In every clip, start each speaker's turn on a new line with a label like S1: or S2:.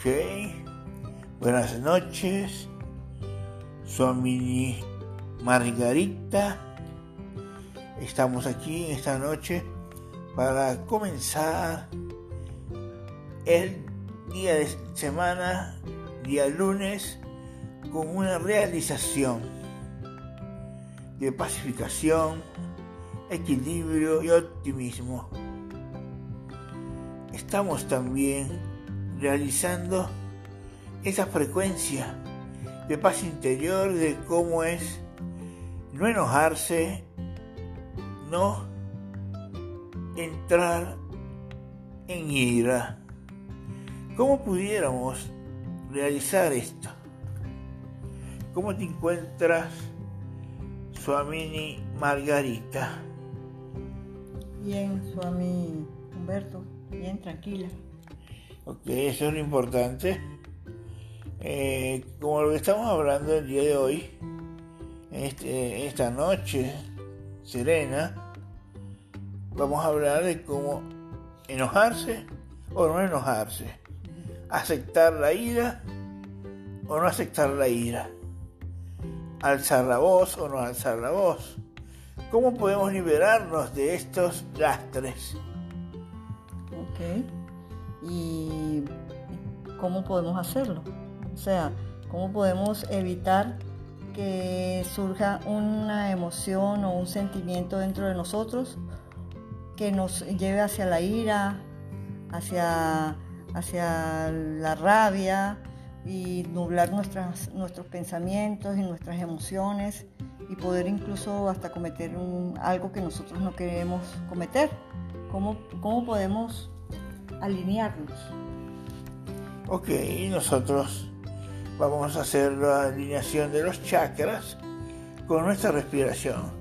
S1: Ok, buenas noches, Suamini Margarita. Estamos aquí esta noche para comenzar el día de semana, día lunes, con una realización de pacificación, equilibrio y optimismo. Estamos también realizando esa frecuencia de paz interior, de cómo es no enojarse, no entrar en ira. ¿Cómo pudiéramos realizar esto? ¿Cómo te encuentras, Suamini Margarita?
S2: Bien, Suami Humberto, bien tranquila.
S1: Ok, eso es lo importante. Eh, como lo que estamos hablando el día de hoy, este, esta noche serena, vamos a hablar de cómo enojarse o no enojarse, aceptar la ira o no aceptar la ira, alzar la voz o no alzar la voz. ¿Cómo podemos liberarnos de estos lastres?
S2: Ok. ¿Y cómo podemos hacerlo? O sea, ¿cómo podemos evitar que surja una emoción o un sentimiento dentro de nosotros que nos lleve hacia la ira, hacia, hacia la rabia y nublar nuestras, nuestros pensamientos y nuestras emociones y poder incluso hasta cometer algo que nosotros no queremos cometer. ¿Cómo, cómo podemos alinearnos?
S1: Ok, nosotros vamos a hacer la alineación de los chakras con nuestra respiración.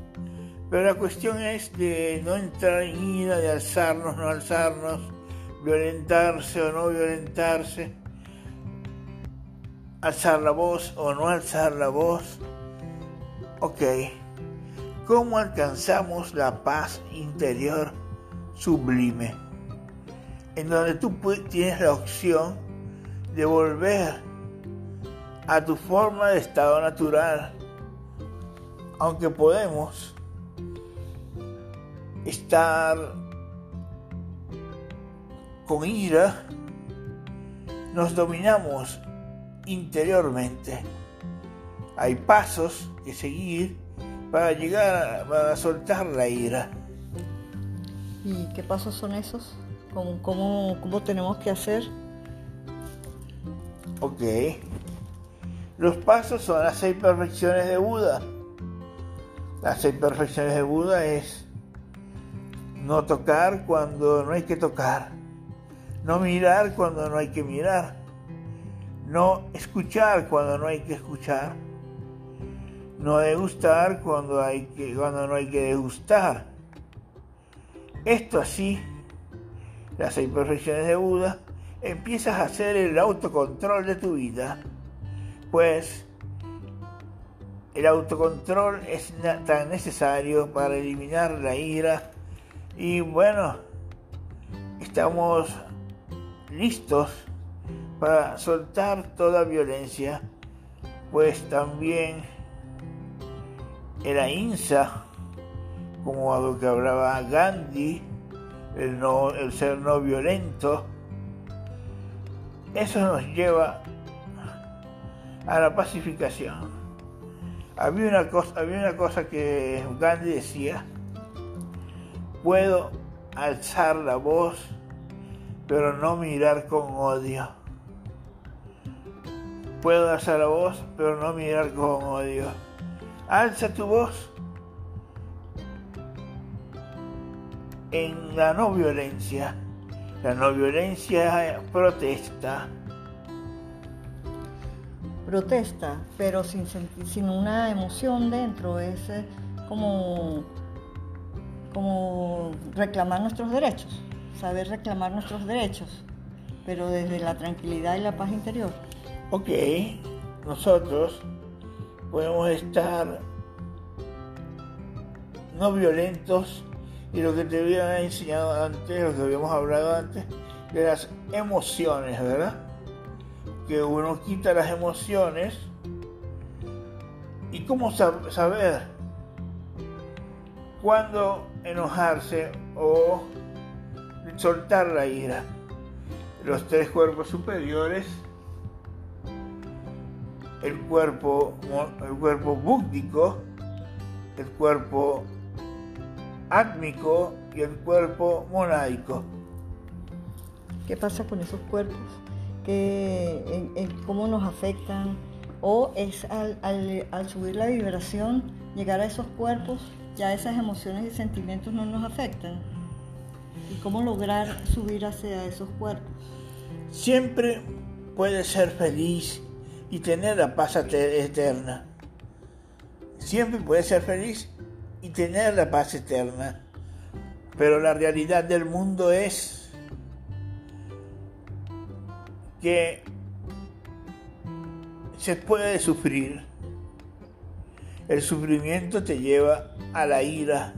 S1: Pero la cuestión es de no entrar en ira, de alzarnos, no alzarnos, violentarse o no violentarse, alzar la voz o no alzar la voz. Ok, ¿cómo alcanzamos la paz interior sublime? En donde tú tienes la opción de volver a tu forma de estado natural. Aunque podemos estar con ira, nos dominamos interiormente. Hay pasos que seguir para llegar a, soltar la ira.
S2: ¿Y qué pasos son esos? ¿Cómo, tenemos que hacer?
S1: Ok. Los pasos son las seis perfecciones de Buda. Las seis perfecciones de Buda es no tocar cuando no hay que tocar, no mirar cuando no hay que mirar, no escuchar cuando no hay que escuchar, no degustar cuando, hay que, cuando no hay que degustar. Esto así, las seis perfecciones de Buda, empiezas a hacer el autocontrol de tu vida. Pues el autocontrol es tan necesario para eliminar la ira. Y bueno, estamos listos para soltar toda violencia, pues también el ahimsa, como a lo que hablaba Gandhi, el, no, el ser no violento, eso nos lleva a la pacificación. Había una cosa, había una cosa que Gandhi decía, puedo alzar la voz, pero no mirar con odio. Puedo alzar la voz, pero no mirar con odio. Alza tu voz en la no violencia. La no violencia protesta
S2: protesta, pero sin, sin una emoción dentro, es eh, como, como reclamar nuestros derechos, saber reclamar nuestros derechos, pero desde la tranquilidad y la paz interior.
S1: Ok, nosotros podemos estar no violentos y lo que te había enseñado antes, lo que habíamos hablado antes, de las emociones, ¿verdad? que uno quita las emociones y cómo saber cuándo enojarse o soltar la ira. Los tres cuerpos superiores, el cuerpo, el cuerpo búcdico, el cuerpo átmico y el cuerpo monádico.
S2: ¿Qué pasa con esos cuerpos? ¿Qué, ¿Cómo nos afectan? ¿O es al, al subir la vibración, llegar a esos cuerpos, ya esas emociones y sentimientos no nos afectan? ¿Y cómo lograr subir hacia esos cuerpos?
S1: Siempre puedes ser feliz y tener la paz eterna. Siempre puedes ser feliz y tener la paz eterna. Pero la realidad del mundo es que se puede sufrir. El sufrimiento te lleva a la ira,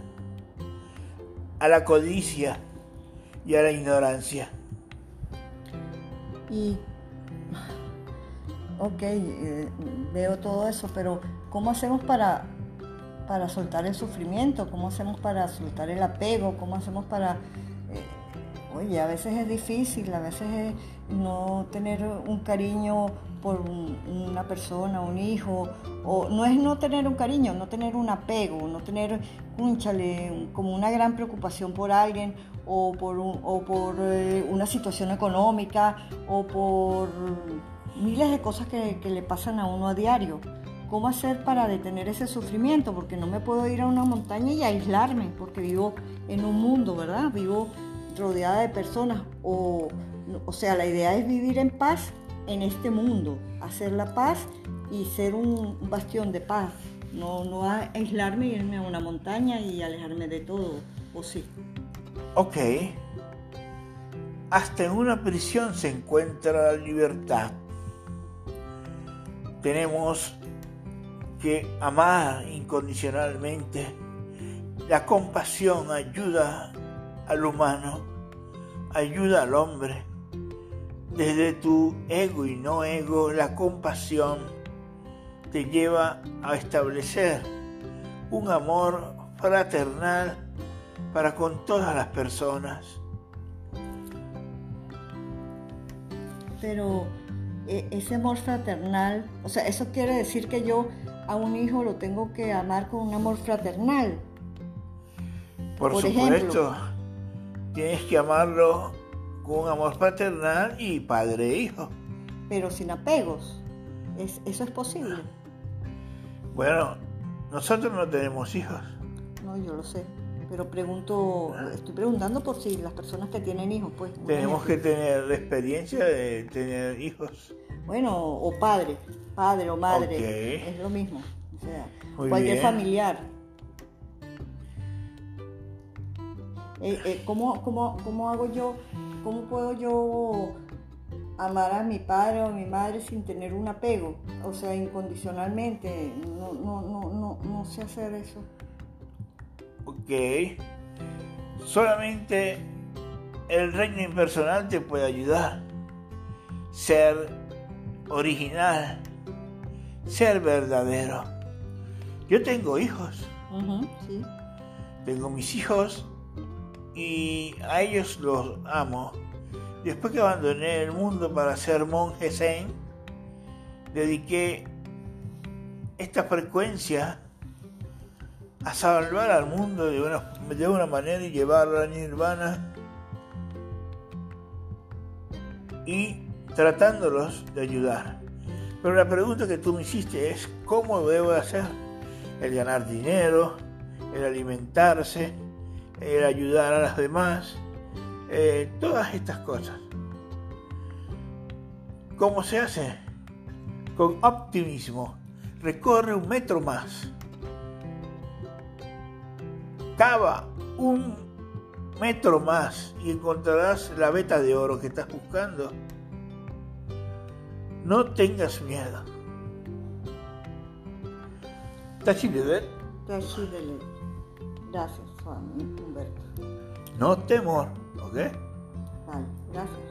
S1: a la codicia y a la ignorancia.
S2: Y, ok, eh, veo todo eso, pero ¿cómo hacemos para para soltar el sufrimiento, cómo hacemos para soltar el apego, cómo hacemos para... Eh, oye, a veces es difícil, a veces es no tener un cariño por una persona, un hijo, o no es no tener un cariño, no tener un apego, no tener, cúnchale, como una gran preocupación por alguien, o por, o por eh, una situación económica, o por miles de cosas que le pasan a uno a diario. ¿Cómo hacer para detener ese sufrimiento? Porque no me puedo ir a una montaña y aislarme, porque vivo en un mundo, ¿verdad? Vivo rodeada de personas. O, o sea, la idea es vivir en paz en este mundo, hacer la paz y ser un bastión de paz. No, no aislarme y irme a una montaña y alejarme de todo, ¿o sí?
S1: Ok. Hasta en una prisión se encuentra la libertad. Tenemos que amar incondicionalmente. La compasión ayuda al humano, ayuda al hombre. Desde tu ego y no ego, la compasión te lleva a establecer un amor fraternal para con todas las personas.
S2: Pero e, ese amor fraternal, o sea, eso quiere decir que yo a un hijo lo tengo que amar con un amor fraternal.
S1: Por, supuesto, tienes que amarlo con un amor fraternal y padre-hijo.
S2: E Pero sin apegos. ¿Eso es posible?
S1: Bueno, nosotros no tenemos hijos.
S2: No, yo lo sé. Pero pregunto, estoy preguntando por si las personas que tienen hijos, pues.
S1: Tenemos que tener la experiencia de tener hijos.
S2: Bueno, o padre, padre o madre, es lo mismo. O sea, cualquier familiar. Eh, eh, ¿cómo, cómo, hago yo, cómo puedo yo amar a mi padre o a mi madre sin tener un apego? O sea, incondicionalmente. No, no, no, no, no sé hacer eso.
S1: Ok. Solamente el reino impersonal te puede ayudar. Ser original, ser verdadero. Yo tengo hijos. Tengo mis hijos y a ellos los amo. Después que abandoné el mundo para ser monje zen, dediqué esta frecuencia a salvar al mundo de una, de una manera y llevarlo a la nirvana. Y tratándolos de ayudar. Pero la pregunta que tú me hiciste es, ¿cómo debo hacer? El ganar dinero, el alimentarse, el ayudar a los demás, eh, todas estas cosas. ¿Cómo se hace? Con optimismo. Recorre un metro más. Cava un metro más y encontrarás la veta de oro que estás buscando. No tengas miedo.
S2: Tachidele. Gracias, Juan Humberto.
S1: No temor, ¿ok?
S2: Vale, gracias.